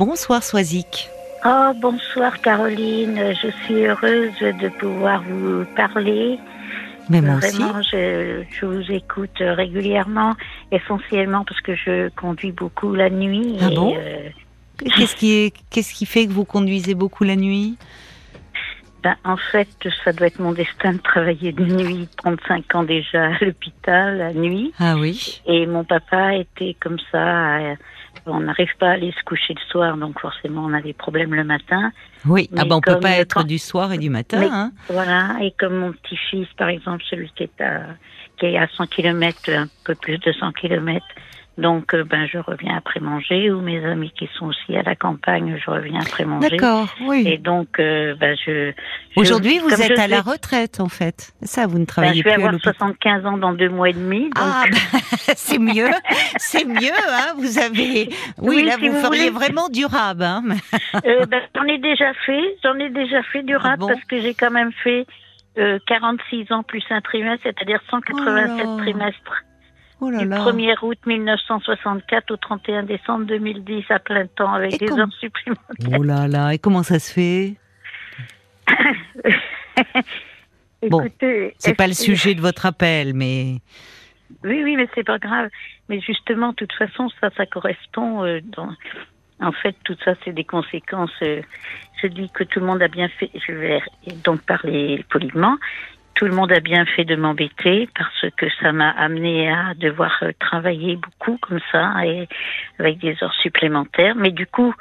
Bonsoir Soisic. Oh, bonsoir Caroline, je suis heureuse de pouvoir vous parler. Mais moi aussi. Vraiment, je, je vous écoute régulièrement, essentiellement parce que je conduis beaucoup la nuit. Ah et, bon euh, Qu'est-ce qui, est- qu'est-ce qui fait que vous conduisez beaucoup la nuit? Ben, en fait, ça doit être mon destin de travailler de nuit, 35 ans déjà à l'hôpital, la nuit. Ah oui. Et mon papa était comme ça. euh, on n'arrive pas à aller se coucher le soir, donc forcément on a des problèmes le matin. Oui. ah Mais ben on peut pas être quand- du soir et du matin. Mais- hein. Voilà, et comme mon petit-fils, par exemple, celui qui est à, qui est à 100 km, un peu plus de 100 km, donc euh, ben je reviens après manger, ou mes amis qui sont aussi à la campagne, je reviens après manger. D'accord. Et Oui. donc, euh, ben je... je- Aujourd'hui, vous êtes à la retraite en fait. Ça, vous ne ben, travaillez je vais avoir l'hôpital. 75 ans dans deux mois et demi, donc... Ah, ben, c'est mieux, c'est mieux, hein. Vous avez, oui, Oui, là, si vous, vous feriez voulez. vraiment durable, hein. Euh, ben, j'en ai déjà fait, j'en ai déjà fait du Ah bon? parce que j'ai quand même fait euh, 46 ans plus un trimestre, c'est-à-dire 187 Oh trimestres. Oh là Du là. 1er août 1964 au 31 décembre 2010 à plein temps avec Et des heures supplémentaires. Oh là là. Et comment ça se fait? Bon, C'est pas le sujet de votre appel, mais Oui, oui, mais c'est pas grave. Mais justement, de toute façon, ça, ça correspond. euh, dans... En fait, tout ça, c'est des conséquences. euh, je dis que tout le monde a bien fait. Je vais donc parler poliment. Tout le monde a bien fait de m'embêter parce que ça m'a amené à devoir euh, travailler beaucoup comme ça et avec des heures supplémentaires. Mais du coup,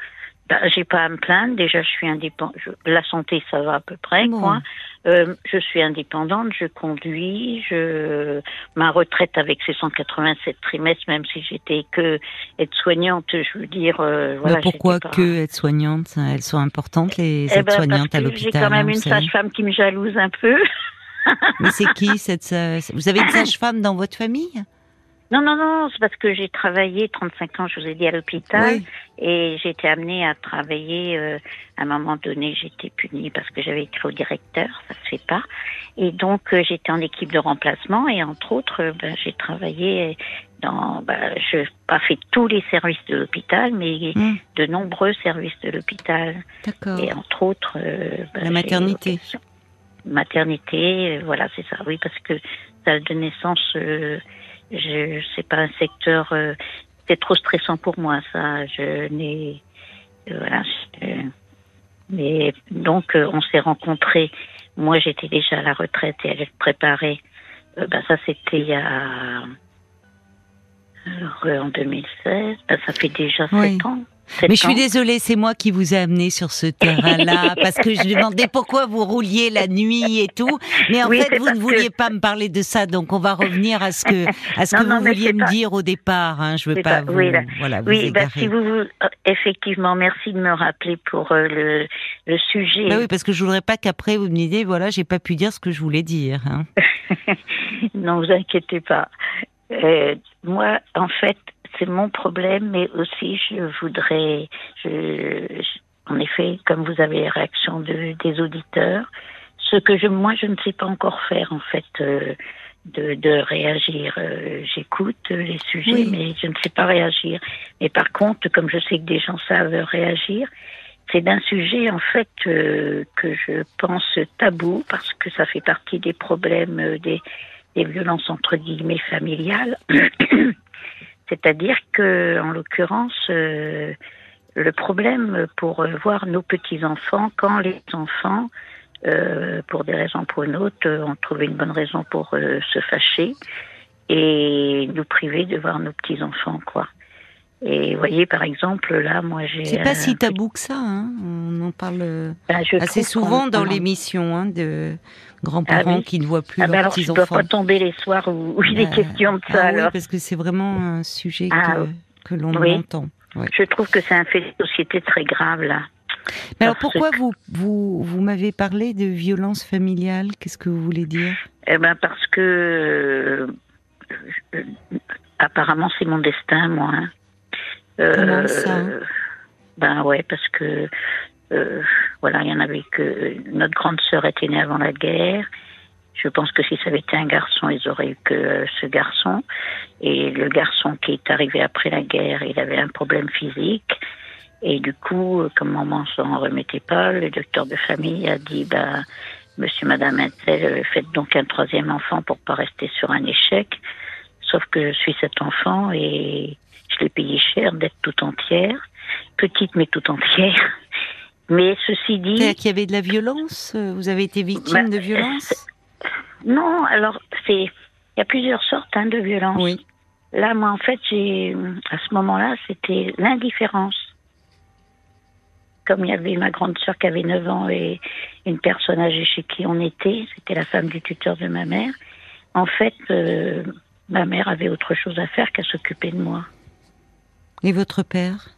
bah, j'ai pas à me plaindre. Déjà, je suis indépendante. La santé, ça va à peu près, Bon. quoi. Euh, je suis indépendante, je conduis, je ma retraite avec ces 187 trimestres, même si j'étais que aide-soignante, je veux dire. euh, voilà, pourquoi pas- que être-soignante Elles sont importantes, les Eh ben, aides-soignantes à l'hôpital. J'ai quand même hein, une sage-femme qui me jalouse un peu. Mais c'est qui cette sa- Vous avez une sage-femme dans votre famille? Non, non, non, c'est parce que j'ai travaillé 35 ans, je vous ai dit, à l'hôpital. Oui. Et j'ai été amenée à travailler. euh, à un moment donné, j'étais punie parce que j'avais écrit au directeur, ça se fait pas. Et donc, euh, j'étais en équipe de remplacement et entre autres, euh, ben, j'ai travaillé dans. Ben, je n'ai pas fait tous les services de l'hôpital, mais Hmm, de nombreux services de l'hôpital. D'accord. Et entre autres, euh, ben, La maternité. Maternité, voilà, c'est ça. Oui, parce que salle de naissance, euh, je c'est pas un secteur. euh, c'est trop stressant pour moi, ça. Je n'ai euh, voilà. je- mais donc euh, on s'est rencontrés. Moi, j'étais déjà à la retraite et elle préparait. Euh, ben, ça, c'était il y a euh, en 2016. Ben, ça fait déjà Oui. sept ans. Mais je suis désolée, c'est moi qui vous ai amené sur ce terrain-là, parce que je demandais pourquoi vous rouliez la nuit et tout. Mais en Oui, fait, vous ne vouliez que- pas me parler de ça, donc on va revenir à ce que, à ce Non, que non, vous vouliez me pas- dire au départ. Hein. Je veux pas, pas- vous, oui, là. voilà, vous Oui, bah, si vous, vous- euh, effectivement, merci de me rappeler pour euh, le, le sujet. Bah oui, parce que je voudrais pas qu'après vous me disiez, voilà, j'ai pas pu dire ce que je voulais dire. Hein. non, vous inquiétez pas. Euh, moi, en fait, c'est mon problème, mais aussi je voudrais, je, je- en effet, comme vous avez les réactions de, des auditeurs, ce que je, moi, je ne sais pas encore faire, en fait, euh, de, de réagir. Euh, J'écoute les sujets, Oui. mais je ne sais pas réagir. Mais par contre, comme je sais que des gens savent réagir, c'est d'un sujet en fait euh, que je pense tabou parce que ça fait partie des problèmes euh, des, des violences entre guillemets familiales. C'est-à-dire que, en l'occurrence, euh, le problème pour euh, voir nos petits enfants, quand les enfants, euh, pour des raisons ou pour une autre, ont trouvé une bonne raison pour se fâcher et nous priver de voir nos petits enfants, quoi. Et vous voyez, par exemple, là, moi, j'ai. C'est pas si tabou que ça. Hein. On en parle ben, assez souvent dans l'émission hein, de grands-parents Ah oui. qui ne voient plus Ah ben leurs alors, je petits ne dois pas tomber les soirs où, où il est Euh, question de ça, Ah oui, alors. parce que c'est vraiment un sujet Ah, que, que l'on oui. entend. Ouais. Je trouve que c'est un fait de société très grave, là. Mais alors pourquoi que- vous, vous, vous m'avez parlé de violence familiale? Qu'est-ce que vous voulez dire? Eh ben, parce que. euh, apparemment, c'est mon destin, moi. hein. Euh, Comment ça? Ben ouais, parce que. Euh, voilà, il y en avait que. Notre grande sœur était née avant la guerre. Je pense que si ça avait été un garçon, ils auraient eu que euh, ce garçon. Et le garçon qui est arrivé après la guerre, il avait un problème physique. Et du coup, euh, comme maman s'en remettait pas, le docteur de famille a dit, bah, monsieur, madame Intel, euh, faites donc un troisième enfant pour pas rester sur un échec. Sauf que je suis cet enfant et je l'ai payé cher d'être tout entière. Petite, mais tout entière. Mais ceci dit. C'est-à-dire qu'il y avait de la violence Vous avez été victime Bah, de violence Non, alors, c'est. Il y a plusieurs sortes hein, de violences. Oui. Là, moi, en fait, j'ai. À ce moment-là, c'était l'indifférence. Comme il y avait ma grande sœur qui avait 9 ans et une personne âgée chez qui on était, c'était la femme du tuteur de ma mère. En fait, euh, ma mère avait autre chose à faire qu'à s'occuper de moi. Et votre père?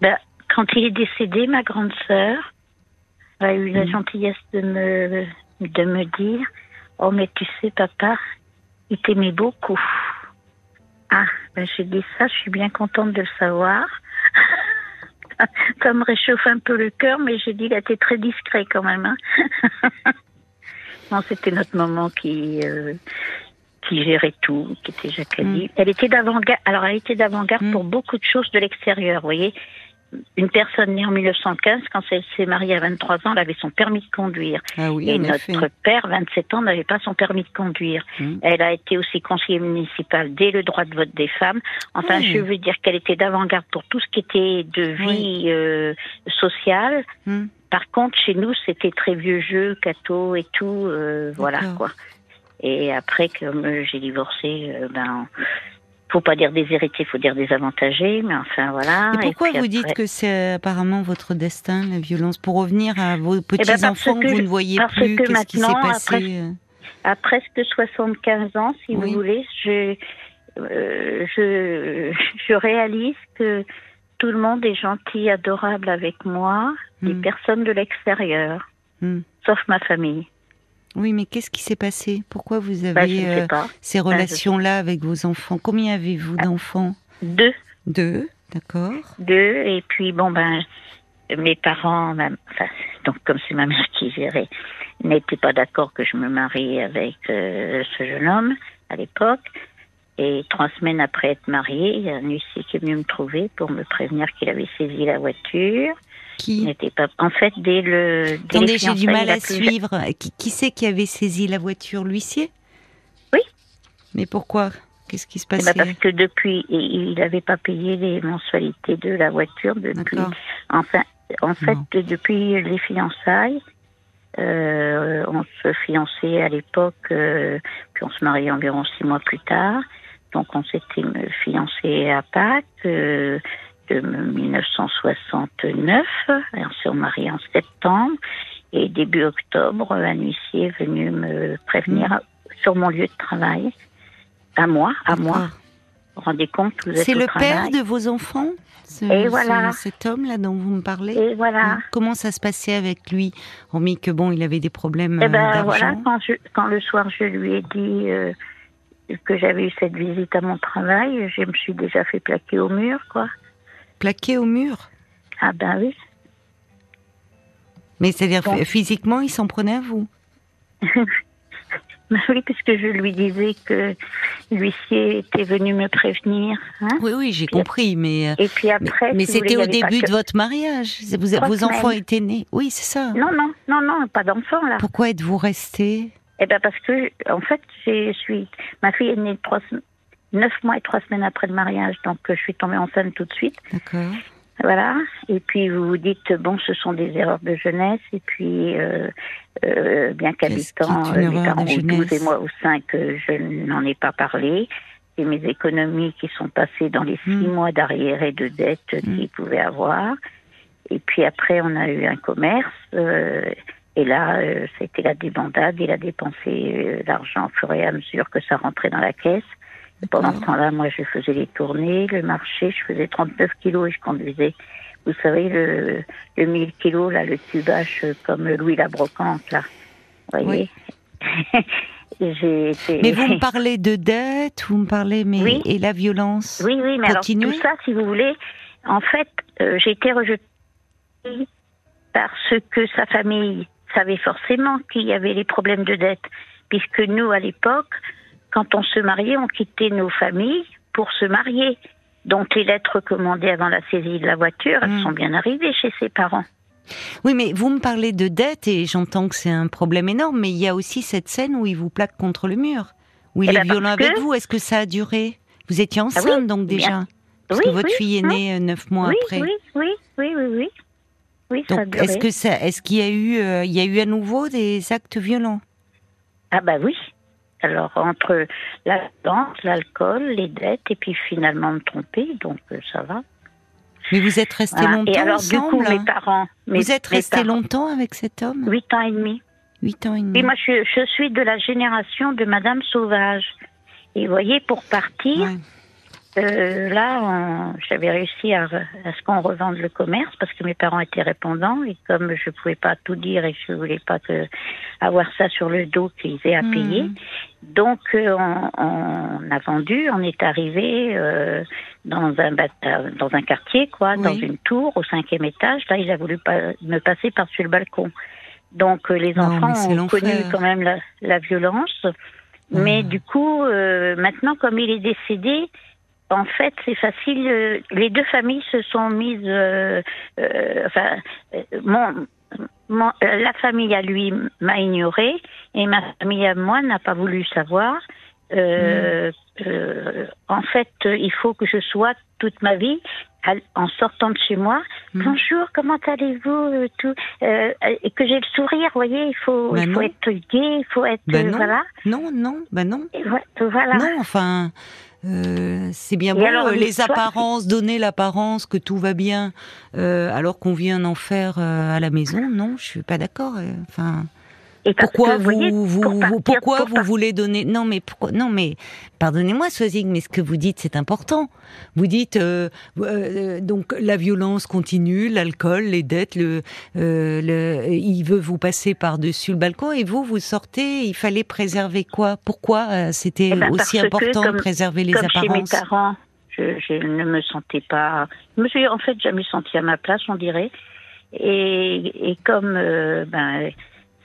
Ben, quand il est décédé, ma grande sœur a eu la Mhm. gentillesse de me, de me dire Oh, mais tu sais, papa, il t'aimait beaucoup. Ah, ben, j'ai dit ça, je suis bien contente de le savoir. ça me réchauffe un peu le cœur, mais j'ai dit a été très discret quand même. Hein. non, c'était notre maman qui. euh, qui gérait tout, qui était Jacqueline. Mm. Elle était d'avant-garde. Alors, elle était d'avant-garde Mm. pour beaucoup de choses de l'extérieur, vous voyez. Une personne née en 1915, quand elle s'est mariée à 23 ans, elle avait son permis de conduire. Ah oui, Et notre effet. père, 27 ans, n'avait pas son permis de conduire. Mm. Elle a été aussi conseillère municipale dès le droit de vote des femmes. Enfin, Oui. je veux dire qu'elle était d'avant-garde pour tout ce qui était de vie euh, sociale. Hmm. Par contre, chez nous, c'était très vieux jeu, catho et tout, euh, voilà quoi. Et après, comme euh, j'ai divorcé, euh, ben, faut pas dire déshérité, faut dire désavantagé, mais enfin voilà. Et pourquoi vous après- dites que c'est apparemment votre destin, la violence? Pour revenir à vos ben, petits-enfants parce que vous ne voyez parce plus, que qu'est-ce qui s'est maintenant, passé après- euh? à presque 75 ans, si Oui. vous voulez, je, euh, je, je réalise que tout le monde est gentil, adorable avec moi, des Hmm. personnes de l'extérieur, Hmm. sauf ma famille. Oui, mais qu'est-ce qui s'est passé? Pourquoi vous avez Bah, ne euh, ces sais relations-là avec vos enfants? Combien avez-vous Ah. d'enfants? Deux, Deux, d'accord. deux, et puis bon ben, mes parents, ma- enfin, donc comme c'est ma mère qui gérait, n'étaient pas d'accord que je me marie avec euh, ce jeune homme à l'époque. Et trois semaines après être mariée, il y a un huissier qui est venu me trouver pour me prévenir qu'il avait saisi la voiture. Qui n'était pas. En fait, dès le. Dès Attendez, j'ai du mal à plus- suivre. Qui, qui c'est qui avait saisi la voiture? L'huissier? Oui. Mais pourquoi? Qu'est-ce qui se Eh ben, passait? parce que depuis, il n'avait pas payé les mensualités de la voiture depuis. Enfin, en fait, Non. depuis les fiançailles, euh, on se fiançait à l'époque, euh, puis on se mariait environ six mois plus tard. Donc on s'était fiancé à Pâques euh, de 1969. Et on s'est marié en septembre. Et début octobre, un huissier est venu me prévenir Mm. sur mon lieu de travail. À moi, à moi. Vous vous rendez compte, vous êtes C'est le travail. père de vos enfants ce- Et voilà. ce- Cet homme-là dont vous me parlez Et voilà. Comment ça se passait avec lui Hormis que bon, il avait des problèmes Eh euh, ben d'argent. voilà, quand, je, quand le soir je lui ai dit euh, que j'avais eu cette visite à mon travail, je me suis déjà fait plaquer au mur, quoi. Plaqué au mur Ah ben oui. Mais c'est-à-dire Bon. physiquement, il s'en prenait à vous? Ben oui, puisque je lui disais que l'huissier était venu me prévenir. Hein Oui, oui, j'ai compris, mais... euh, Et puis Mais, après. mais voulez, c'était au début que- de votre mariage. C'est- Vous, Trois vos enfants étaient nés. Oui, c'est ça. Non, non, non, non, pas d'enfant là. Pourquoi êtes-vous resté Eh ben parce que, en fait, je suis. Ma fille est née trois, neuf mois et trois semaines après le mariage, donc euh, je suis tombée enceinte tout de suite. D'accord. Voilà. Et puis vous vous dites bon, ce sont des erreurs de jeunesse. Et puis euh, euh, bien qu'habitant euh, erreur parents de ont 12 et moi ou 5, je n'en ai pas parlé. Et mes économies qui sont passées dans les six Hmm. mois d'arrière et de dette Hmm. qu'ils pouvaient avoir. Et puis après, on a eu un commerce. euh, et là, euh, c'était la débandade. Il a dépensé euh, l'argent au fur et à mesure que ça rentrait dans la caisse. Et pendant ce D'accord. temps-là, moi, je faisais les tournées, le marché, je faisais 39 kilos et je conduisais, vous savez, le, le 1000 kilos, là, le tubage comme Louis la Brocante, là. Vous voyez? Été... Mais vous me parlez de dette, vous me parlez, mais Oui. et la violence? Oui, oui, mais Continuez. alors tout ça, si vous voulez, en fait, euh, j'ai été rejetée parce que sa famille savait forcément qu'il y avait les problèmes de dette, puisque nous, à l'époque, quand on se mariait, on quittait nos familles pour se marier. Donc les lettres recommandées avant la saisie de la voiture, elles Mm. sont bien arrivées chez ses parents. Oui, mais vous me parlez de dette et j'entends que c'est un problème énorme, mais il y a aussi cette scène où il vous plaque contre le mur, où il Eh est ben, violent avec que- vous. Est-ce que ça a duré? Vous étiez enceinte Ah oui, donc déjà? Bien. Parce Oui, que votre oui, fille est née euh, neuf mois oui, après. oui, oui, oui, oui, oui. Donc, est-ce que ça, est-ce qu'il y a eu, euh, il y a eu à nouveau des actes violents? Ah bah oui. Alors entre la vente, l'alcool, les dettes et puis finalement me tromper, donc euh, ça va. Mais vous êtes restés Ah, longtemps et alors ensemble du coup mes hein parents, mes, Vous êtes parents- longtemps avec cet homme Huit ans et demi. Huit ans et demi. Oui, moi je, je suis de la génération de Madame Sauvage. Et vous voyez, pour partir, Ouais. Euh, là, on- j'avais réussi à, à ce qu'on revende le commerce parce que mes parents étaient répondants et comme je pouvais pas tout dire et je voulais pas que avoir ça sur le dos qu'ils aient à Mhm. payer, donc euh, on, on a vendu. On est arrivé euh, dans un dans un quartier, quoi, Oui. dans une tour au cinquième étage. Là, il a voulu pas, me passer par-dessus le balcon. Donc euh, les Non, enfants ont connu quand même la, la violence. Mais Mhm. du coup, euh, maintenant, comme il est décédé, en fait, c'est facile. euh, les deux familles se sont mises. euh, euh, enfin, euh, mon, mon- euh, la famille à lui m'a ignoré et ma famille à moi n'a pas voulu savoir. Euh, euh, en fait, il faut que je sois toute ma vie à- en sortant de chez moi. Mhm. Bonjour, comment allez-vous Tout et que j'ai le sourire. Vous voyez, il faut, Bah il faut être gai, il faut être euh, non. voilà. Non, non, bah non. Et vo- voilà. Non, enfin, euh, c'est bien alors, euh, les apparences, donner l'apparence que tout va bien, euh, alors qu'on vient d'en faire euh, à la maison. Non, je suis pas d'accord. Enfin, Et pourquoi que, vous, voyez, vous, pour vous- partir- pourquoi pour vous voulez donner Non, mais pourquoi Non, mais pardonnez-moi, Swazig, mais ce que vous dites, c'est important. Vous dites euh, euh, donc la violence continue, l'alcool, les dettes, le, euh, le, il veut vous passer par dessus le balcon et vous vous sortez. Il fallait préserver quoi? Pourquoi euh, c'était Eh ben, aussi important de préserver les Comme chez mes apparences? parents, je, je ne me sentais pas. Je me suis en fait jamais sentie à ma place, on dirait. Et, et comme euh, ben,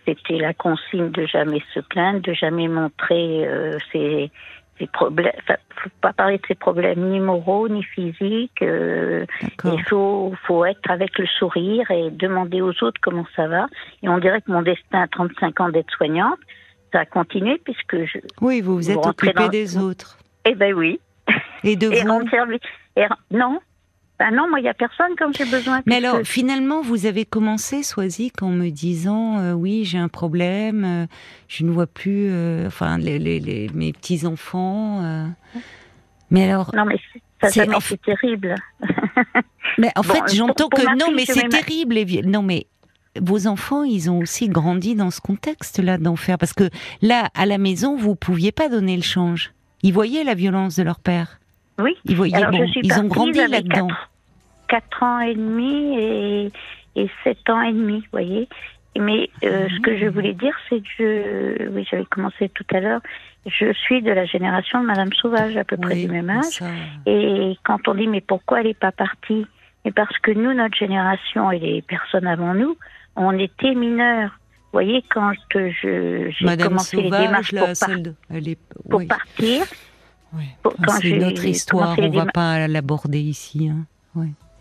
c'était la consigne de jamais se plaindre, de jamais montrer euh, ses, ses problèmes, enfin, faut pas parler de ses problèmes ni moraux ni physiques. euh, il faut, faut être avec le sourire et demander aux autres comment ça va. Et on dirait que mon destin à 35 ans d'être soignante, ça a continué puisque je. Oui, vous vous êtes rentrez occupé dans- des autres Eh ben oui. et de Et vous. service. Et non. Ben non, moi, il n'y a personne comme j'ai besoin. Mais alors, finalement, vous avez commencé, Swazik, en me disant euh, oui, j'ai un problème, euh, je ne vois plus, euh, enfin, les, les- les- mes petits enfants. Mais alors, Non, mais ça, C'est- en terrible. mais en Bon, fait, j'entends que non, fille, mais c'est terrible. les Non, mais vos enfants, ils ont aussi grandi dans ce contexte-là d'enfer, parce que là, à la maison, vous pouviez pas donner le change. Ils voyaient la violence de leur père. Oui. Ils voyaient, Alors, bon, ils ont grandi là-dedans. quatre- Quatre ans et demi et, et sept ans et demi, vous voyez. Mais euh, ce que je voulais dire, c'est que je, oui, j'avais commencé tout à l'heure. Je suis de la génération de Madame Sauvage, à peu près Oui, du même âge. ça- Et quand on dit mais pourquoi elle n'est pas partie? Mais parce que nous, notre génération et les personnes avant nous, on était mineurs. Vous voyez, quand je, j'ai commencé les Sauvage, démarches là, pour, par- celle de, elle est, pour oui. partir. Pour- Enfin, c'est autre histoire, les on va déma- pas l'aborder ici. hein.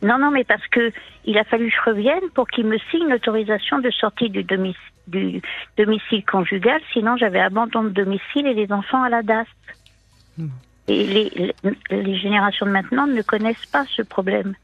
Non, non, mais parce que il a fallu que je revienne pour qu'il me signe l'autorisation de sortie du, domic- du domicile conjugal, sinon j'avais abandon de domicile et les enfants à la DAS. Hmm. Et les, les, les générations de maintenant ne connaissent pas ce problème.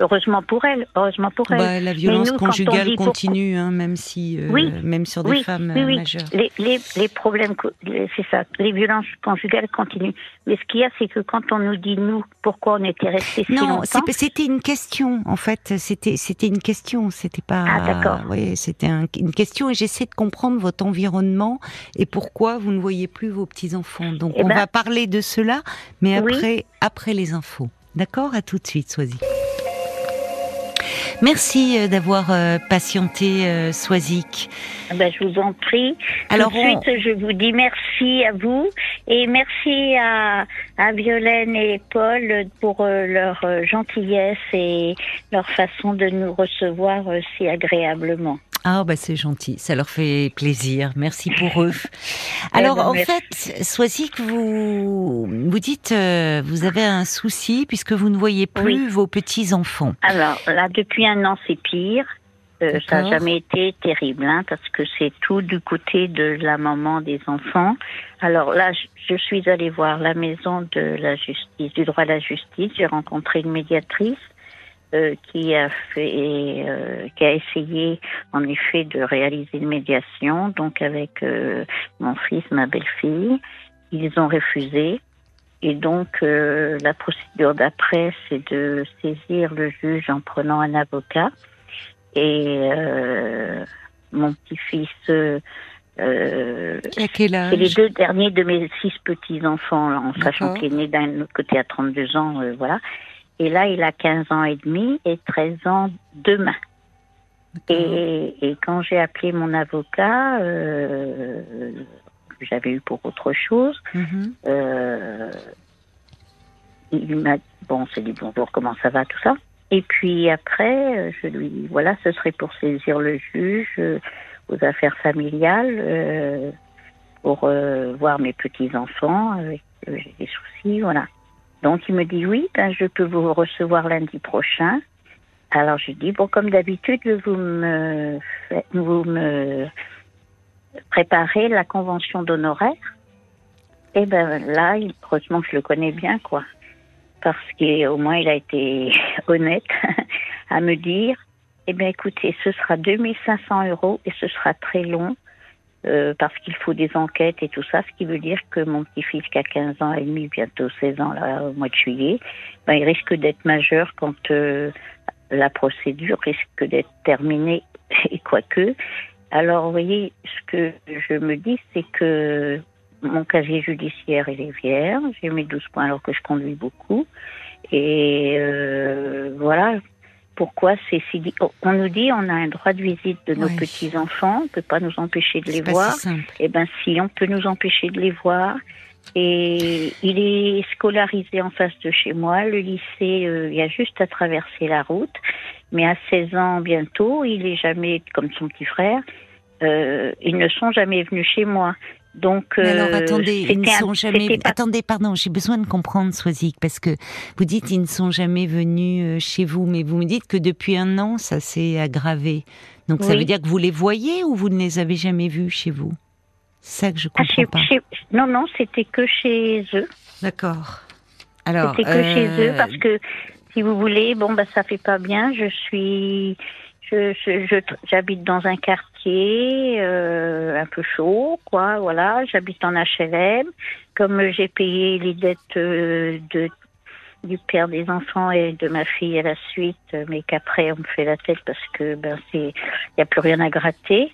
Heureusement pour elles, heureusement pour elles. Bah, la violence nous, conjugale pour- continue, hein, même si, euh, Oui, même sur des oui, femmes oui, majeures. Les, les, les problèmes, c'est ça, les violences conjugales continuent. Mais ce qu'il y a, c'est que quand on nous dit, nous, pourquoi on était restés si Non, longtemps, c'est- c'était une question. En fait, c'était c'était une question. C'était pas. Ah, d'accord. Oui, c'était un- une question et j'essaie de comprendre votre environnement et pourquoi vous ne voyez plus vos petits enfants. Donc, Eh on ben- va parler de cela, mais après après les infos. D'accord? À tout de suite, Soisy. Merci euh, d'avoir euh, patienté, euh, Swazik. Ben, je vous en prie. Alors, Tout de suite, je vous dis merci à vous et merci à, à Violaine et Paul pour leur gentillesse et leur façon de nous recevoir si agréablement. Ah bah c'est gentil, ça leur fait plaisir. Merci pour eux. Alors ben, en fait, Soisy que vous vous dites euh, vous avez un souci puisque vous ne voyez plus vos petits enfants. Alors là, depuis un an, c'est pire. Euh, ça n'a jamais été terrible, hein, parce que c'est tout du côté de la maman des enfants. Alors là, je, je suis allée voir la maison de la justice, du droit à la justice. J'ai rencontré une médiatrice euh, qui a fait, euh, qui a essayé en effet de réaliser une médiation, donc avec euh, mon fils, ma belle-fille. Ils ont refusé. Et donc, la procédure d'après, c'est de saisir le juge en prenant un avocat. Et mon petit-fils, euh, c'est les deux derniers de mes six petits-enfants, en sachant qu'il est né d'un autre côté à 32 ans, euh, voilà. Et là, il a 15 ans et demi et 13 ans demain. Et, et quand j'ai appelé mon avocat, euh, que j'avais eu pour autre chose, Mhm. euh, il m'a bon, on s'est dit bonjour, comment ça va, tout ça. Et puis après, euh, je lui voilà, ce serait pour saisir le juge euh, aux affaires familiales euh, pour voir mes petits enfants avec j'ai des soucis, voilà. Donc il me dit oui, ben je peux vous recevoir lundi prochain. Alors je dis bon comme d'habitude vous me vous me préparez la convention d'honoraires. Et ben là, heureusement que je le connais bien, quoi. Parce qu'au moins, il a été honnête à me dire, eh bien, écoutez, ce sera 2500 euros et ce sera très long euh, parce qu'il faut des enquêtes et tout ça, ce qui veut dire que mon petit-fils qui a 15 ans et demi, bientôt 16 ans, là, au mois de juillet, ben, il risque d'être majeur quand euh, la procédure risque d'être terminée et quoique. Alors, vous voyez, ce que je me dis, c'est que mon casier judiciaire, il est vierge. J'ai mes 12 points alors que je conduis beaucoup. Et euh, voilà pourquoi c'est si... di- oh, On nous dit on a un droit de visite de nos Ouais. petits-enfants, on ne peut pas nous empêcher de les voir. si simple. Eh ben si, on peut nous empêcher de les voir. Et il est scolarisé en face de chez moi. Le lycée, euh, il y a juste à traverser la route. Mais à 16 ans bientôt, il est jamais comme son petit frère. Euh, ils ne sont jamais venus chez moi. Donc, Mais alors euh, attendez, ils ne un- sont jamais. pas- Attendez, pardon, j'ai besoin de comprendre, Soisic, parce que vous dites ils ne sont jamais venus euh, chez vous, mais vous me dites que depuis un an, ça s'est aggravé. Donc ça veut dire que vous les voyez ou vous ne les avez jamais vus chez vous? C'est ça que je Ah, comprends chez- pas. chez- non, non, c'était que chez eux. D'accord. Alors, C'était que chez euh, eux parce que, si vous voulez, bon, bah, ça fait pas bien. Je suis, je, je- je- j'habite dans un quartier euh, un peu chaud, quoi. Voilà, j'habite en HLM. Comme j'ai payé les dettes euh, de du père des enfants et de ma fille à la suite, mais qu'après on me fait la tête parce que ben c'est, y a plus rien à gratter.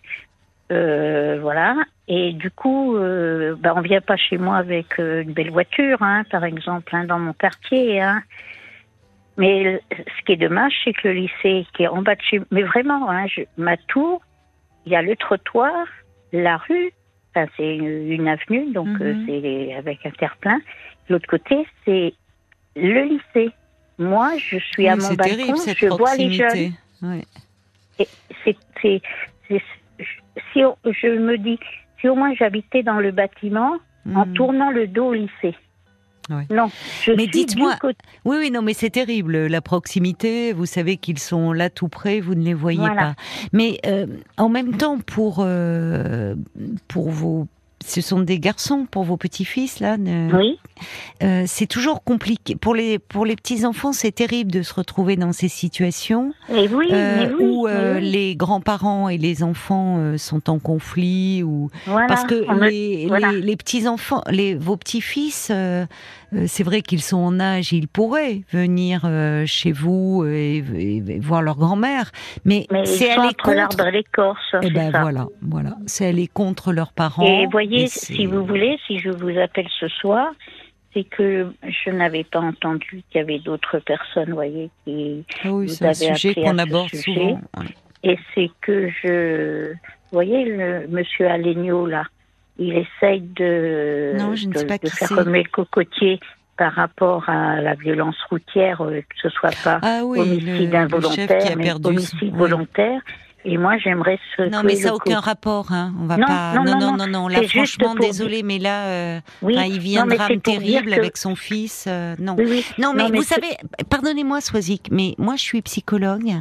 Euh, voilà. Et du coup, euh, ben, on vient pas chez moi avec euh, une belle voiture, hein, par exemple, hein, dans mon quartier. Hein. Mais ce qui est dommage, c'est que le lycée qui est en bas de chez mais vraiment, hein, je, ma tour, il y a le trottoir, la rue, enfin, c'est une, une avenue, donc Mhm. euh, c'est avec un terre-plein. L'autre côté, c'est le lycée. Moi, je suis oui, à mon balcon, terrible cette je vois les jeunes. Ouais. C'est, si on- je me dis, si au moins j'habitais dans le bâtiment en Mhm. tournant le dos au lycée. Ouais. Non, je Mais dites-moi-. Oui, oui, non, mais c'est terrible. La proximité, vous savez qu'ils sont là tout près, vous ne les voyez Voilà. pas. Mais euh, en même temps, pour, euh, pour vos. Ce sont des garçons pour vos petits-fils, là. ne- Oui, Euh, c'est toujours compliqué. Pour les, pour les petits-enfants, c'est terrible de se retrouver dans ces situations et oui, euh, oui, où euh, oui. les grands-parents et les enfants sont en conflit ou Voilà, parce que les, voilà. les, les petits enfants, les, vos petits-fils, c'est vrai qu'ils sont en âge, ils pourraient venir chez vous et, voir leur grand-mère, mais, Mais c'est aller contre. l'arbre et l'écorce, Eh ben ça. voilà, voilà, c'est aller contre leurs parents. Et voyez, si vous voulez, si je vous appelle ce soir, c'est que je n'avais pas entendu qu'il y avait d'autres personnes, voyez, qui Ah oui, vous c'est un sujet qu'on aborde sujet. souvent. ouais. Et c'est que je, vous voyez, le monsieur Alegno là, il essaye de, Non, je ne de, sais pas de faire remuer le cocotier par rapport à la violence routière, euh, que ce soit pas Ah oui, homicide le, involontaire, mais homicide oui. volontaire. Et moi, j'aimerais se. Non, mais ça n'a aucun rapport. Hein. On va non, pas. Non, non, non, non, non. Là, franchement, désolé, mais là, euh... oui. il vit un drame terrible que... avec son fils. Euh, non. Oui, oui. non, mais, mais vous savez, pardonnez-moi, Swazik, mais moi, je suis psychologue.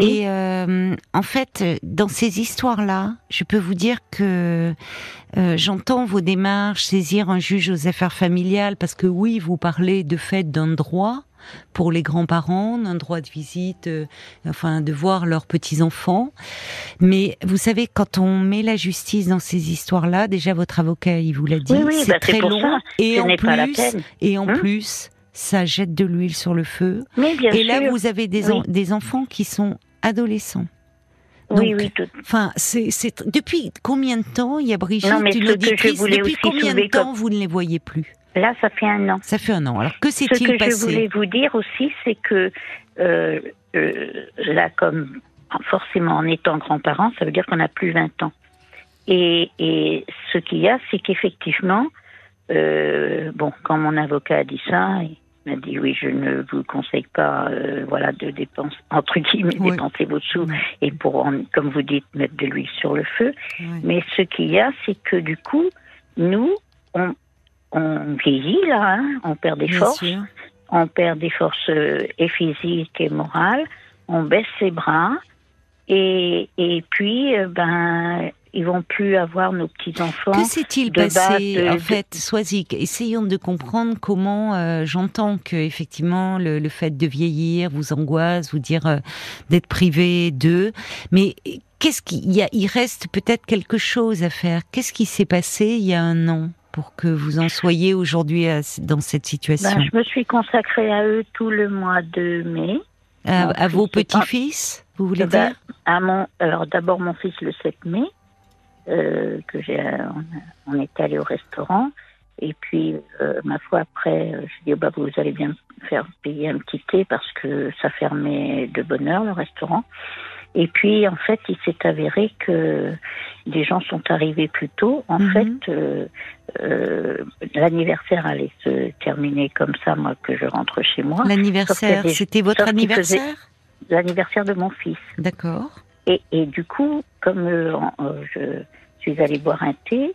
Et euh, en fait, dans ces histoires-là, je peux vous dire que j'entends vos démarches, saisir un juge aux affaires familiales, parce que oui, vous parlez de fait d'un droit pour les grands-parents, un droit de visite, euh, enfin de voir leurs petits-enfants. Mais vous savez, quand on met la justice dans ces histoires-là, déjà votre avocat, il vous l'a dit, c'est bah, très long. Ça. Et, en plus, et en Hum plus, ça jette de l'huile sur le feu. Mais bien et là, vous avez des, Oui. en- des enfants qui sont adolescents. Oui, Donc, oui, tout- Enfin, c'est c'est- depuis combien de temps il y a Brigitte, Non, mais une auditrice, depuis combien de temps comme- vous ne les voyez plus? Là, ça fait un an. Ça fait un an. Alors que Ce que s'est-il je passé voulais vous dire aussi, c'est que euh, euh, là, comme forcément en étant grand-parent, ça veut dire qu'on a plus 20 ans. Et, et ce qu'il y a, c'est qu'effectivement, euh, bon, quand mon avocat a dit ça, il m'a dit oui, je ne vous conseille pas, euh, voilà, de dépenser entre guillemets, Oui. dépenser vos sous et pour, en- comme vous dites, mettre de l'huile sur le feu. Mais ce qu'il y a, c'est que du coup, nous, on, on vieillit là, hein, on perd des Bien forces, sûr. on perd des forces euh, et physiques et morales, on baisse ses bras, et, et puis, euh, ben, ils vont plus avoir nos petits enfants. Que s'est-il de passé de- en de- fait, Swazik? Essayons de comprendre comment. euh, J'entends que effectivement le, le fait de vieillir vous angoisse, vous dire euh, d'être privé d'eux, mais qu'est-ce qu'il y a Il reste peut-être quelque chose à faire. Qu'est-ce qui s'est passé il y a un an? Pour que vous en soyez aujourd'hui dans cette situation Ben, je me suis consacrée à eux tout le mois de mai. À, mon à vos petits-fils, vous voulez Ben, dire à mon, alors d'abord mon fils le 7 mai, euh, que j'ai, on, on est allé au restaurant. Et puis, euh, ma foi, après, euh, j'ai dit, oh, bah, vous allez bien me faire payer un petit thé parce que ça fermait de bonne heure, le restaurant. Et puis, en fait, il s'est avéré que des gens sont arrivés plus tôt. En Mhm. fait, euh, euh, l'anniversaire allait se terminer comme ça, moi, que je rentre chez moi. L'anniversaire, des- c'était votre sauf anniversaire? L'anniversaire de mon fils. D'accord. Et, et du coup, comme euh, euh, je suis allée boire un thé,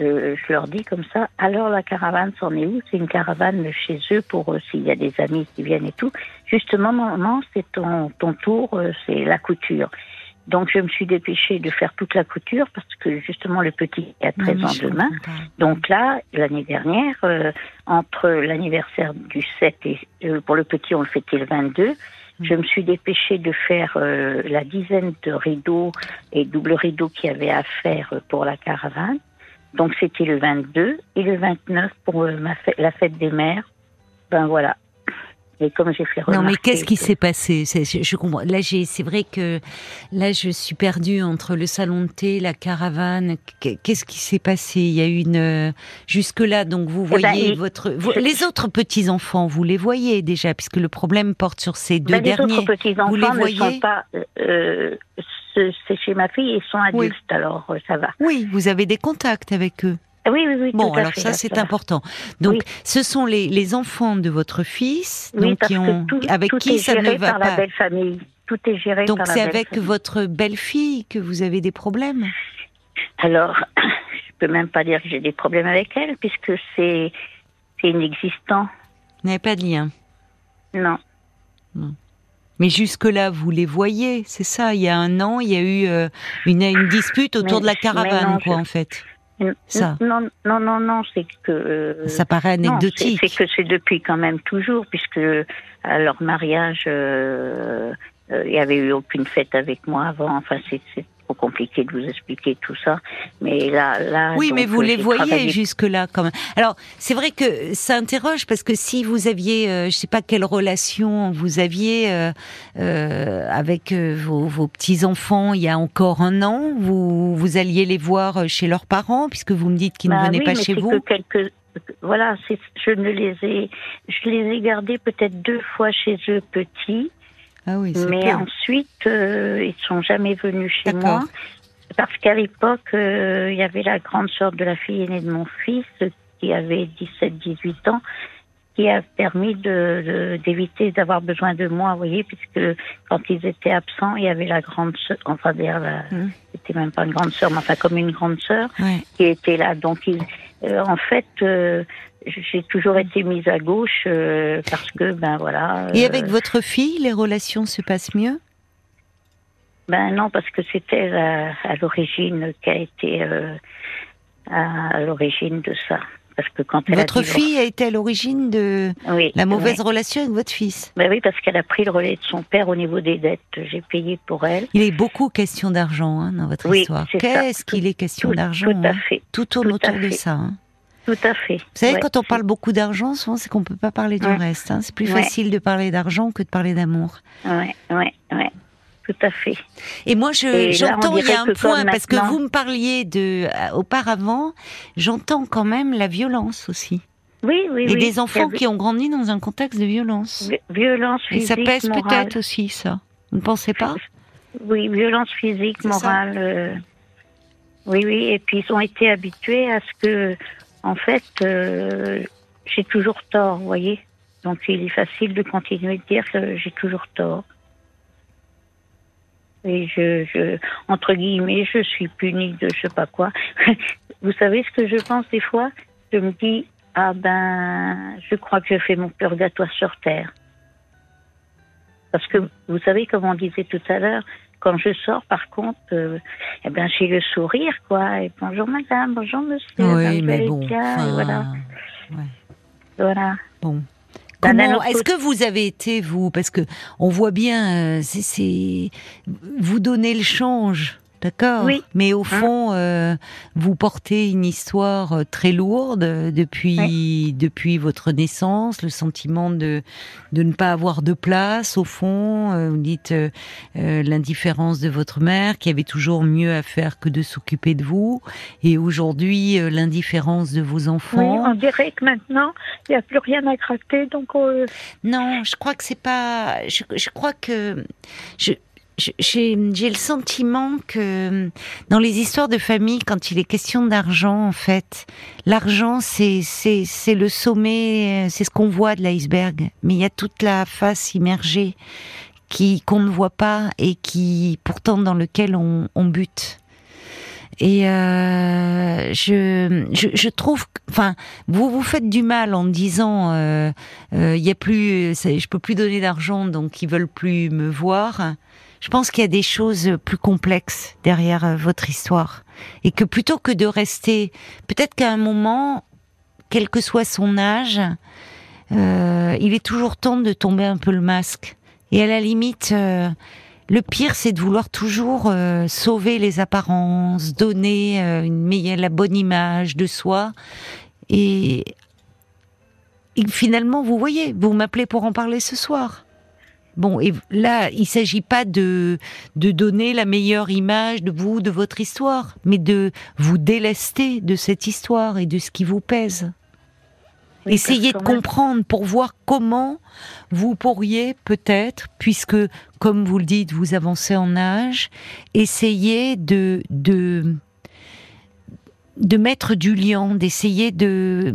euh, je leur dis comme ça, alors la caravane, c'en est où? C'est une caravane chez eux pour euh, s'il y a des amis qui viennent et tout. Justement, maman, c'est ton, ton tour, euh, c'est la couture. Donc je me suis dépêchée de faire toute la couture parce que justement le petit a 13 Non, mais ans je demain. Donc là, l'année dernière, euh, entre l'anniversaire du 7 et euh, pour le petit, on le fêtait le 22, je me suis dépêchée de faire euh, la dizaine de rideaux et double rideaux qu'il y avait à faire euh, pour la caravane. Donc c'était le 22 et le 29 pour euh, ma fête- la fête des mères. Ben voilà. Et comme j'ai fait Non, mais qu'est-ce qui s'est passé? Je, je comprends. Là, c'est vrai que là, je suis perdue entre le salon de thé, la caravane. Qu- Qu'est-ce qui s'est passé? Il y a eu une euh, jusque là. Donc, vous Eh ben, voyez votre vous- les autres petits enfants, vous les voyez déjà, puisque le problème porte sur ces deux Ben, les derniers. autres petits Vous les enfants ne voyez? sont pas. euh, c'est chez ma fille, ils sont Oui. adultes, alors euh, ça va. Oui, vous avez des contacts avec eux. Oui, oui, oui. Bon, tout à alors fait, ça c'est important. Donc, Oui. ce sont les, les enfants de votre fils, Oui, donc parce qui ont, que tout, avec tout qui est ça géré ne va par la pas. belle famille. Tout est géré Donc par la c'est avec famille. votre belle-fille que vous avez des problèmes. Alors, je peux même pas dire que j'ai des problèmes avec elle, puisque c'est c'est inexistant. Vous n'avez pas de lien. Non. Mais jusque-là, vous les voyez, c'est ça. Il y a un an, il y a eu euh, une, une dispute autour Mais- de la caravane, non, quoi, je- en fait. Ça. Non, non, non, non, c'est que. euh, Ça paraît anecdotique. c'est que c'est depuis quand même toujours, puisque à leur mariage, euh, euh, il y avait eu aucune fête avec moi avant. Enfin, c'est trop compliqué de vous expliquer tout ça. Mais là, là. Oui, mais vous euh, les voyez travaillé- jusque-là quand même. Alors, c'est vrai que ça interroge parce que si vous aviez, euh, je sais pas quelle relation vous aviez euh, euh, avec euh, vos, vos petits-enfants il y a encore un an, vous, vous alliez les voir chez leurs parents puisque vous me dites qu'ils Bah ne venaient oui, pas mais chez vous. que quelques. Voilà, je ne les ai, je les ai gardés peut-être deux fois chez eux petits. Ah oui, Mais ensuite, euh, ils sont jamais venus chez moi. Parce qu'à l'époque, euh, il y avait la grande sœur de la fille aînée de mon fils, qui avait 17-18 ans, qui a permis de d'éviter d'avoir besoin de moi, vous voyez, puisque quand ils étaient absents, il y avait la grande sœur, enfin d'ailleurs, mmh. c'était même pas une grande sœur, mais enfin comme une grande sœur qui était là. Donc, ils, euh, en fait, euh, j'ai toujours été mise à gauche euh, parce que, ben voilà. Et avec votre fille, les relations se passent mieux? Ben non, parce que c'était à, l'origine qui a été à l'origine de ça. Parce que quand votre fille a été à l'origine de la mauvaise relation avec votre fils? Ben oui, parce qu'elle a pris le relais de son père au niveau des dettes. J'ai payé pour elle. Il est beaucoup question d'argent hein, dans votre histoire. Qu'est-ce qu'il est question d'argent Tout à hein? fait. Tout tourne autour de ça. Hein. Tout à fait. Vous savez, quand on parle beaucoup d'argent, souvent, c'est qu'on ne peut pas parler du reste. C'est plus facile de parler d'argent que de parler d'amour. Oui, oui, oui tout à fait. Et moi, j'entends, il y a un point, parce que vous me parliez de, euh, auparavant, j'entends quand même la violence aussi. Oui, oui, Et des enfants qui ont grandi dans un contexte de violence. violence physique, Et ça pèse peut-être aussi, ça. Vous ne pensez pas? Oui, violence physique, morale. Euh, oui, oui. Et puis, ils ont été habitués à ce que, en fait, euh, j'ai toujours tort, voyez Donc, il est facile de continuer de dire que j'ai toujours tort. Et je, je, entre guillemets, je suis punie de je sais pas quoi. vous savez ce que je pense des fois? Je me dis, ah ben, je crois que je fais mon purgatoire sur Terre. Parce que vous savez, comme on disait tout à l'heure, quand je sors, par contre, euh, eh ben, j'ai le sourire, quoi. Et bonjour madame, bonjour monsieur. Oui, mais bon, voilà. Voilà. Bon. Comment est-ce que vous avez été vous? Parce que on voit bien euh, c'est vous donner le change D'accord. Oui. Mais au hein? fond, euh, vous portez une histoire euh, très lourde depuis depuis votre naissance, le sentiment de de ne pas avoir de place au fond. Euh, vous dites l'indifférence de votre mère qui avait toujours mieux à faire que de s'occuper de vous, et aujourd'hui l'indifférence de vos enfants. Oui, on dirait que maintenant il n'y a plus rien à gratter, donc. Non, je crois que c'est pas. Je, je crois que je j'ai le sentiment que dans les histoires de famille, quand il est question d'argent, en fait, l'argent c'est c'est le sommet, c'est ce qu'on voit de l'iceberg, mais il y a toute la face immergée qui qu'on ne voit pas et qui pourtant dans lequel on, on bute. Et euh, je, je, je, trouve, enfin, vous vous faites du mal en disant, euh, euh, il y a plus, je peux plus donner d'argent, donc ils veulent plus me voir je pense qu'il y a des choses plus complexes derrière euh, votre histoire. Et que plutôt que de rester, peut-être qu'à un moment, quel que soit son âge, euh, il est toujours temps de tomber un peu le masque. Et à la limite, euh, le pire, c'est de vouloir toujours sauver les apparences, donner une meilleure, la bonne image de soi. Et, et finalement, vous voyez, vous m'appelez pour en parler ce soir. Bon, et là, il s'agit pas de, de donner la meilleure image de vous, de votre histoire, mais de vous délester de cette histoire et de ce qui vous pèse. Essayez de comprendre pour voir comment vous pourriez peut-être, puisque, comme vous le dites, vous avancez en âge, essayer de, de, de mettre du lien, d'essayer de,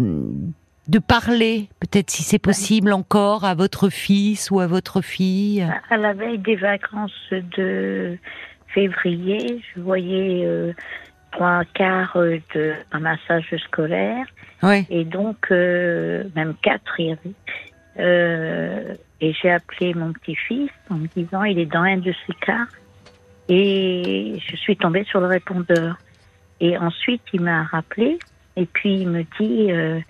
de parler, peut-être si c'est possible encore, à votre fils ou à votre fille À la veille des vacances de février, je voyais euh, trois quarts de un massage scolaire. Et donc, euh, même quatre, il y avait. Euh, et j'ai appelé mon petit-fils en me disant, il est dans un de ces quarts. Et je suis tombée sur le répondeur. Et ensuite, il m'a rappelé. Et puis, il me dit...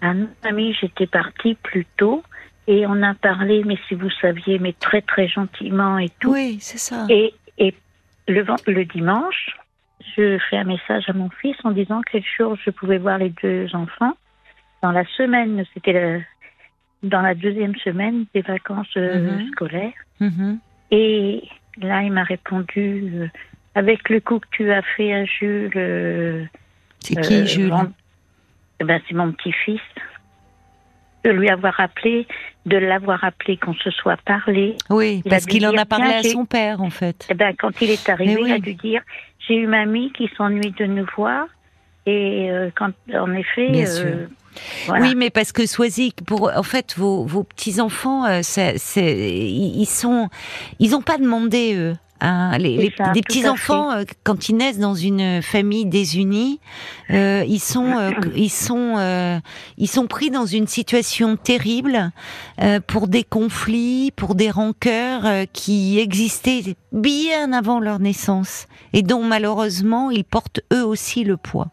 Un ami, j'étais partie plus tôt et on a parlé, mais si vous saviez, mais très très gentiment et tout. Oui, c'est ça. Et, et le, le dimanche, je fais un message à mon fils en disant quel jour je pouvais voir les deux enfants. Dans la semaine, c'était dans la deuxième semaine des vacances euh, mhm. scolaires. Mhm. Et là, il m'a répondu euh, avec le coup que tu as fait à Jules. Euh, c'est qui Jules? Eh ben, c'est mon petit-fils. De lui avoir appelé, de l'avoir appelé, qu'on se soit parlé. Oui, parce qu'il en a parlé à son père, en fait. Eh ben, quand il est arrivé, il a dû dire J'ai eu mamie qui s'ennuie de nous voir. Et euh, quand, en effet, euh, Oui, mais parce que Swazik, pour en fait vos, vos petits enfants, euh, ils sont, ils ont pas demandé eux. Hein, les, les, petits enfants, euh, quand ils naissent dans une famille désunie, euh, ils sont, euh, ils sont, euh, ils sont pris dans une situation terrible pour des conflits, pour des rancœurs qui existaient bien avant leur naissance et dont malheureusement ils portent eux aussi le poids.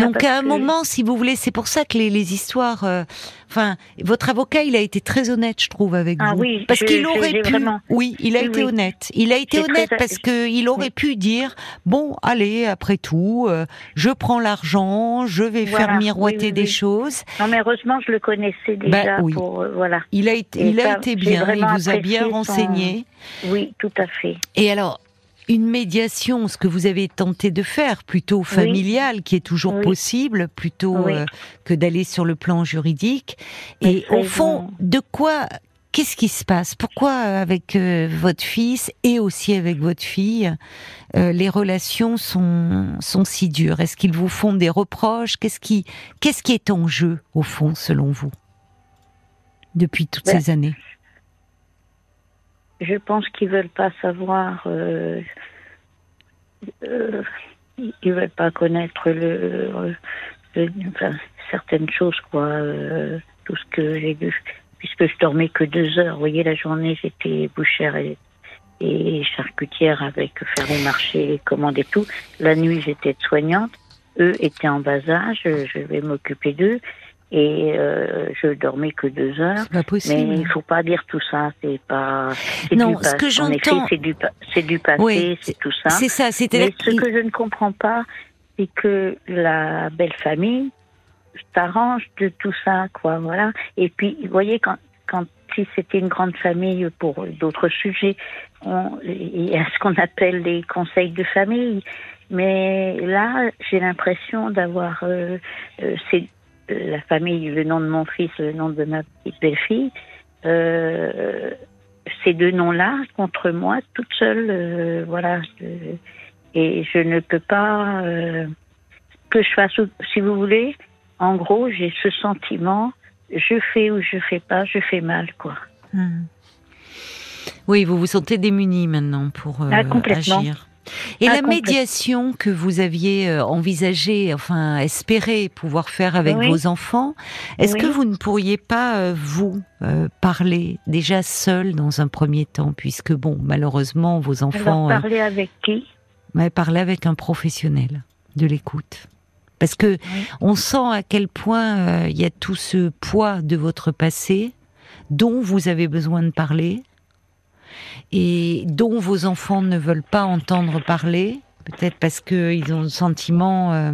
Donc à un moment, si vous voulez, c'est pour ça que les, les histoires. Euh, enfin, votre avocat, il a été très honnête, je trouve, avec ah vous. Oui, parce qu'il aurait pu. Oui, il a été honnête. Il a été honnête parce que il aurait pu dire bon, allez, après tout, euh, je prends l'argent, je vais faire miroiter des choses. Non, mais heureusement, je le connaissais déjà. Bah, pour, euh, voilà. Il a été, il a été bien. Il vous a bien renseigné. Oui, tout à fait. Et alors, une médiation, ce que vous avez tenté de faire, plutôt familiale, qui est toujours possible, plutôt euh, que d'aller sur le plan juridique. Et au fond, de quoi Qu'est-ce qui se passe? Pourquoi avec euh, votre fils et aussi avec votre fille, euh, les relations sont, sont si dures? Est-ce qu'ils vous font des reproches? Qu'est-ce qui, qu'est-ce qui est en jeu, au fond, selon vous, depuis toutes ben, ces années je pense qu'ils veulent pas savoir. Euh, euh, ils veulent pas connaître le, enfin, certaines choses, quoi. Euh, tout ce que j'ai vu, puisque je dormais que deux heures. Vous voyez, la journée, j'étais bouchère et, et charcutière avec faire les marchés, commander tout. La nuit, j'étais soignante. Eux étaient en bas âge. Je vais m'occuper d'eux et euh, je dormais que deux heures. Pas possible. Mais il faut pas dire tout ça, c'est pas. Non, ce que j'entends, c'est du, c'est du passé, c'est tout ça. C'est ça, c'était. Mais ce que je ne comprends pas, c'est que la belle famille s'arrange de tout ça, quoi, voilà. Et puis, vous voyez, quand, quand si c'était une grande famille pour d'autres sujets, on, il y a ce qu'on appelle les conseils de famille. Mais là, j'ai l'impression d'avoir euh, euh, ces, la famille, le nom de mon fils, le nom de ma petite belle-fille, euh, ces deux noms-là contre moi, toute seule, euh, voilà. et je ne peux pas euh, que je fasse, si vous voulez, en gros, j'ai ce sentiment, je fais ou je fais pas, je fais mal, quoi. Hmm. Oui, vous vous sentez démunie maintenant pour ah, agir. Et la médiation que vous aviez euh, envisagée, enfin espéré pouvoir faire avec vos enfants, est-ce que vous ne pourriez pas, euh, vous, euh, parler déjà seul dans un premier temps, puisque bon, malheureusement, vos enfants... Alors, parler avec qui? Parler avec un professionnel de l'écoute. Parce que on sent à quel point il y a tout ce poids de votre passé dont vous avez besoin de parler, et dont vos enfants ne veulent pas entendre parler, peut-être parce qu'ils ont le sentiment euh,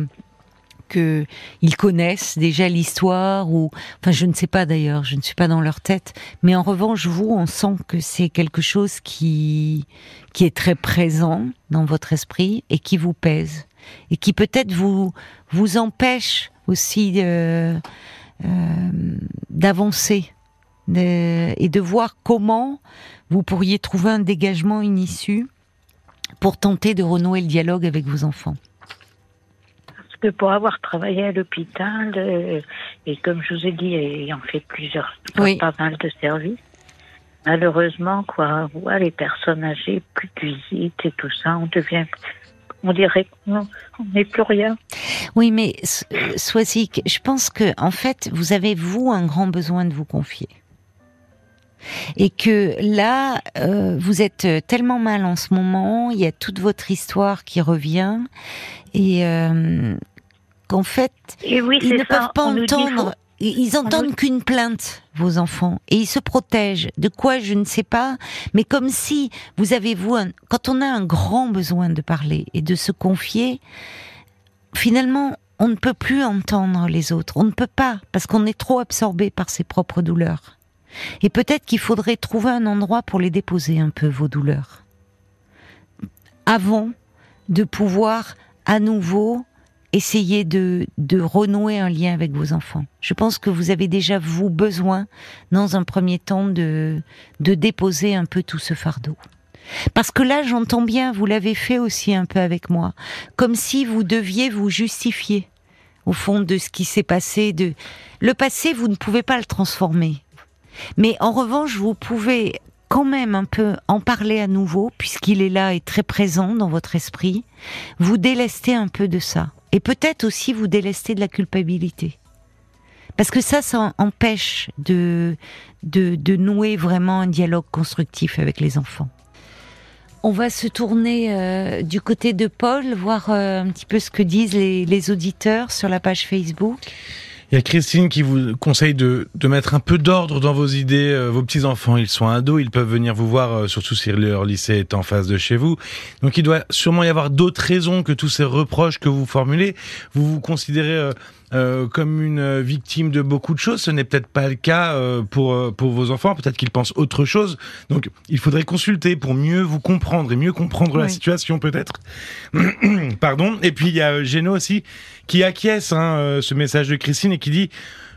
qu'ils connaissent déjà l'histoire, ou enfin je ne sais pas d'ailleurs, je ne suis pas dans leur tête, mais en revanche vous, on sent que c'est quelque chose qui qui est très présent dans votre esprit et qui vous pèse et qui peut-être vous vous empêche aussi euh, euh, d'avancer et de voir comment vous pourriez trouver un dégagement, une issue pour tenter de renouer le dialogue avec vos enfants. Parce que pour avoir travaillé à l'hôpital, euh, et comme je vous ai dit, ayant fait plusieurs, pas mal de services, malheureusement, quoi, les personnes âgées, plus de visites et tout ça, on devient on dirait qu'on n'est plus rien. Oui, mais Soisic, je pense que en fait, vous avez vous un grand besoin de vous confier et que là, euh, vous êtes tellement mal en ce moment, il y a toute votre histoire qui revient, et euh, qu'en fait, ils ne peuvent pas entendre. Ils entendent qu'une plainte, vos enfants, et ils se protègent. De quoi, je ne sais pas, mais comme si vous avez, vous, quand on a un grand besoin de parler et de se confier, finalement, on ne peut plus entendre les autres. On ne peut pas, parce qu'on est trop absorbé par ses propres douleurs. Et peut-être qu'il faudrait trouver un endroit pour les déposer un peu, vos douleurs. Avant de pouvoir à nouveau essayer de, de renouer un lien avec vos enfants. Je pense que vous avez déjà, vous, besoin, dans un premier temps, de, de déposer un peu tout ce fardeau. Parce que là, j'entends bien, vous l'avez fait aussi un peu avec moi, comme si vous deviez vous justifier au fond, de ce qui s'est passé. De le passé, vous ne pouvez pas le transformer. Mais en revanche, vous pouvez quand même un peu en parler à nouveau, puisqu'il est là et très présent dans votre esprit, vous délester un peu de ça. Et peut-être aussi vous délester de la culpabilité. Parce que ça, ça empêche de, de, nouer vraiment un dialogue constructif avec les enfants. On va se tourner euh, du côté de Paul, voir euh, un petit peu ce que disent les, les auditeurs sur la page Facebook. Il y a Christine qui vous conseille de, de mettre un peu d'ordre dans vos idées. Euh, vos petits-enfants, ils sont ados, ils peuvent venir vous voir, euh, surtout si leur lycée est en face de chez vous. Donc il doit sûrement y avoir d'autres raisons que tous ces reproches que vous formulez. Vous vous considérez... Euh, euh, comme une euh, victime de beaucoup de choses. Ce n'est peut-être pas le cas euh, pour, pour vos enfants. Peut-être qu'ils pensent autre chose. Donc, il faudrait consulter pour mieux vous comprendre et mieux comprendre la situation, peut-être. Pardon. Et puis, il y a Géno aussi qui acquiesce hein, ce message de Christine et qui dit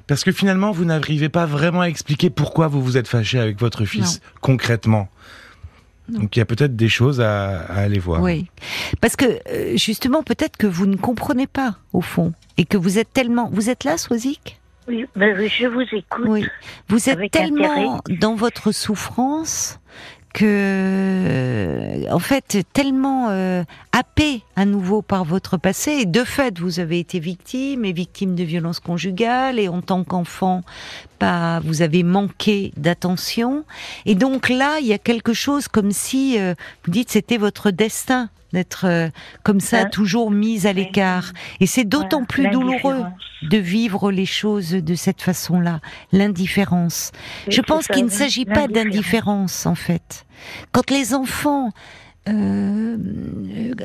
parce que finalement, vous n'arrivez pas vraiment à expliquer pourquoi vous vous êtes fâché avec votre fils concrètement. Donc il y a peut-être des choses à, aller voir. Oui, parce que justement, peut-être que vous ne comprenez pas au fond et que vous êtes tellement. Vous êtes là, Swazik? Oui, ben je vous écoute. Oui. Vous êtes tellement dans votre souffrance que, en fait, tellement euh, happé à nouveau par votre passé. Et de fait, vous avez été victime et victime de violences conjugales. Et en tant qu'enfant, pas, vous avez manqué d'attention. Et donc là, il y a quelque chose comme si euh, vous dites c'était votre destin d'être euh, comme ça, toujours mise à l'écart. Et c'est d'autant plus douloureux de vivre les choses de cette façon-là, l'indifférence. Je pense qu'il ne s'agit pas d'indifférence, en fait. Quand les enfants euh,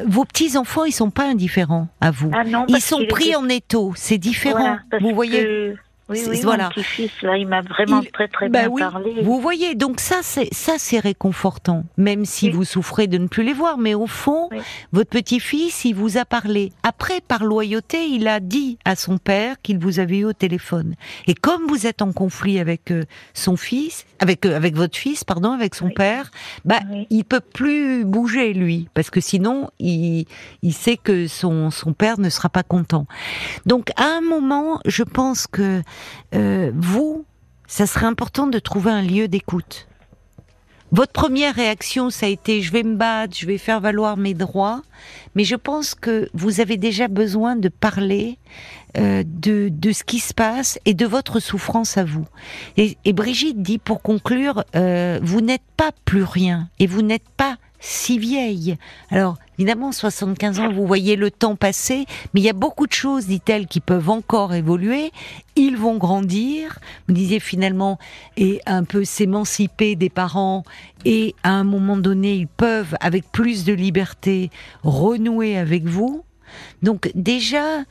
vos petits enfants, ils sont pas indifférents à vous. Ah ils sont pris en étau. C'est différent. vous voyez. Oui, oui, voilà. mon petit-fils, là, il m'a vraiment très, très bah bien parlé. Vous voyez, donc ça, c'est, ça, c'est réconfortant, même si vous souffrez de ne plus les voir. Mais au fond, votre petit-fils, il vous a parlé. Après, par loyauté, il a dit à son père qu'il vous avait eu au téléphone. Et comme vous êtes en conflit avec euh, son fils, avec, euh, avec votre fils, pardon, avec son père, bah, il peut plus bouger, lui. Parce que sinon, il, il sait que son, son père ne sera pas content. Donc, à un moment, je pense que euh, vous, ça serait important de trouver un lieu d'écoute. Votre première réaction, ça a été je vais me battre, je vais faire valoir mes droits, mais je pense que vous avez déjà besoin de parler euh, de, de ce qui se passe et de votre souffrance à vous. Et, Brigitte dit pour conclure, euh, vous n'êtes pas plus rien et vous n'êtes pas si vieille. Alors, évidemment, 75 ans, vous voyez le temps passer, mais il y a beaucoup de choses, dit-elle, qui peuvent encore évoluer. Ils vont grandir. Vous disiez finalement, et un peu s'émanciper des parents, et à un moment donné, ils peuvent, avec plus de liberté, renouer avec vous. Donc, déjà,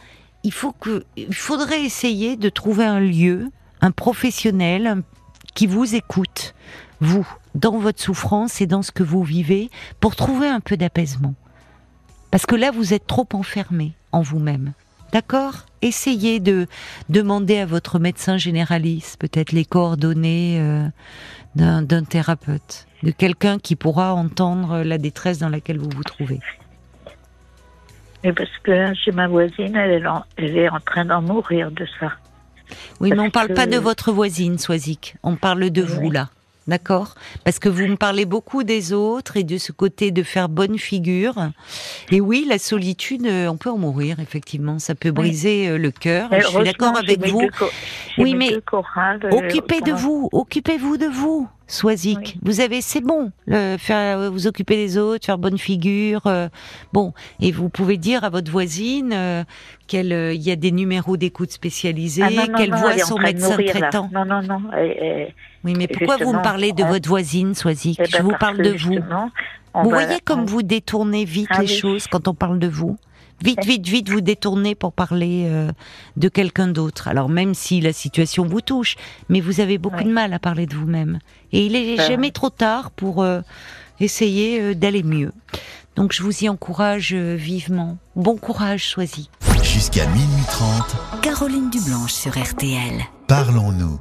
il faut que, il faudrait essayer de trouver un lieu, un professionnel qui vous écoute, vous, dans votre souffrance et dans ce que vous vivez pour trouver un peu d'apaisement. Parce que là, vous êtes trop enfermé en vous-même. D'accord? Essayez de demander à votre médecin généraliste peut-être les coordonnées euh, d'un thérapeute, de quelqu'un qui pourra entendre la détresse dans laquelle vous vous trouvez. Mais parce que chez ma voisine, elle est en, train d'en mourir de ça. Oui, mais on ne parle pas de votre voisine, Soisic. On parle de vous, là. D'accord Parce que vous me parlez beaucoup des autres et de ce côté de faire bonne figure. Et oui, la solitude, euh, on peut en mourir, effectivement. Ça peut briser euh, le cœur. Je suis d'accord avec vous. Oui, mais euh, occupez de vous, occupez-vous de vous. Soisic, vous avez, c'est bon, faire, vous occuper des autres, faire bonne figure, bon, et vous pouvez dire à votre voisine qu'il y a des numéros d'écoute spécialisés, ah qu'elle voit son médecin traitant. Non, non, non. Oui, mais pourquoi vous me parlez de votre voisine, Soisic eh Je ben, vous parle de vous. Vous voyez comme vous détournez vite ah les choses quand on parle de vous? Vite, vite, vite, vous détournez pour parler euh, de quelqu'un d'autre. Alors même si la situation vous touche, mais vous avez beaucoup de mal à parler de vous-même. Et il est jamais trop tard pour euh, essayer euh, d'aller mieux. Donc je vous y encourage vivement. Bon courage, Soisic. Jusqu'à minuit 30. Caroline Dublanche sur RTL. Parlons-nous.